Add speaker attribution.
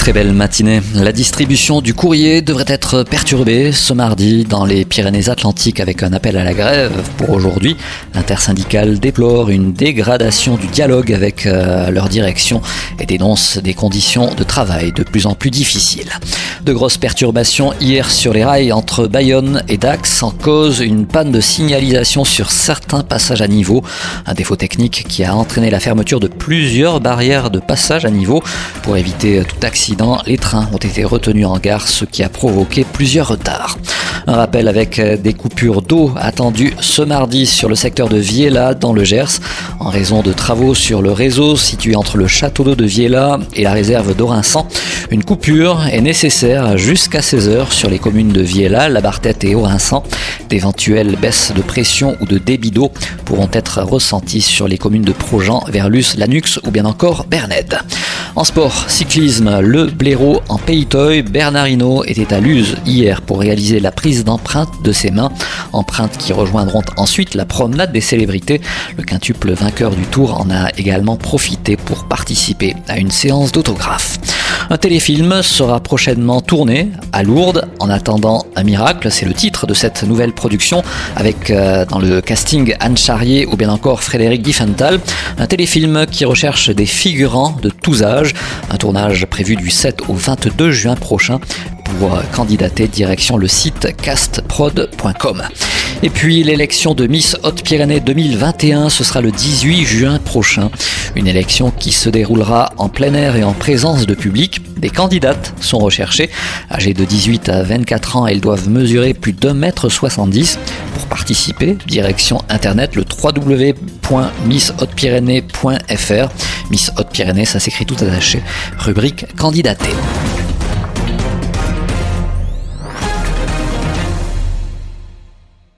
Speaker 1: Très belle matinée. La distribution du courrier devrait être perturbée ce mardi dans les Pyrénées-Atlantiques avec un appel à la grève pour aujourd'hui. L'intersyndicale déplore une dégradation du dialogue avec euh, leur direction et dénonce des conditions de travail de plus en plus difficiles. De grosses perturbations hier sur les rails entre Bayonne et Dax en cause une panne de signalisation sur certains passages à niveau. Un défaut technique qui a entraîné la fermeture de plusieurs barrières de passage à niveau pour éviter tout accident les trains ont été retenus en gare, ce qui a provoqué plusieurs retards. Un rappel avec euh, des coupures d'eau attendues ce mardi sur le secteur de Viella dans le Gers en raison de travaux sur le réseau situé entre le château d'eau de Viella et la réserve d'Orinçan. Une coupure est nécessaire jusqu'à 16h sur les communes de Viella, La et Orinçan. D'éventuelles baisses de pression ou de débit d'eau pourront être ressenties sur les communes de Projan, Verlus, Lanux ou bien encore Bernède. En sport, cyclisme, le blaireau en Pays-Toy, Bernardino était à Luz hier pour réaliser la prise d'empreintes de ses mains, empreintes qui rejoindront ensuite la promenade des célébrités. Le quintuple vainqueur du tour en a également profité pour participer à une séance d'autographes. Un téléfilm sera prochainement tourné à Lourdes. En attendant un miracle, c'est le titre de cette nouvelle production avec euh, dans le casting Anne Charrier ou bien encore Frédéric Diffenthal. Un téléfilm qui recherche des figurants de tous âges. Un tournage prévu du 7 au 22 juin prochain pour candidater direction le site castprod.com. Et puis l'élection de Miss Haute-Pyrénées 2021, ce sera le 18 juin prochain. Une élection qui se déroulera en plein air et en présence de public. Des candidates sont recherchées. Âgées de 18 à 24 ans, elles doivent mesurer plus d'un mètre 70. Pour participer, direction internet le www.misshautepyrénées.fr. Miss Haute-Pyrénées, ça s'écrit tout attaché. Rubrique candidaté.